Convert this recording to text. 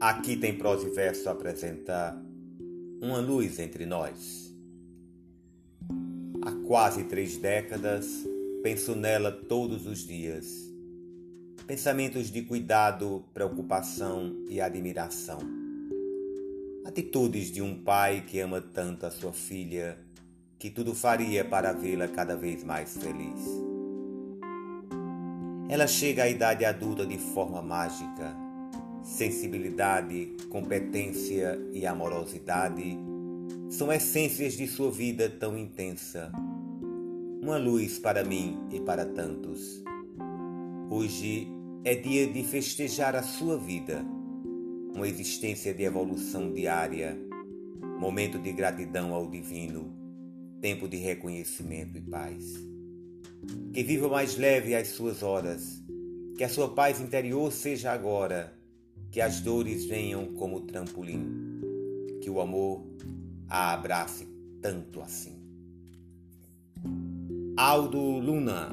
Aqui tem prosa e verso apresentar uma luz entre nós. Há quase três décadas penso nela todos os dias. Pensamentos de cuidado, preocupação e admiração. Atitudes de um pai que ama tanto a sua filha que tudo faria para vê-la cada vez mais feliz. Ela chega à idade adulta de forma mágica sensibilidade, competência e amorosidade são essências de sua vida tão intensa. Uma luz para mim e para tantos. Hoje é dia de festejar a sua vida, uma existência de evolução diária, momento de gratidão ao divino, tempo de reconhecimento e paz. Que viva mais leve as suas horas, que a sua paz interior seja agora que as dores venham como trampolim, que o amor a abrace tanto assim. Aldo Luna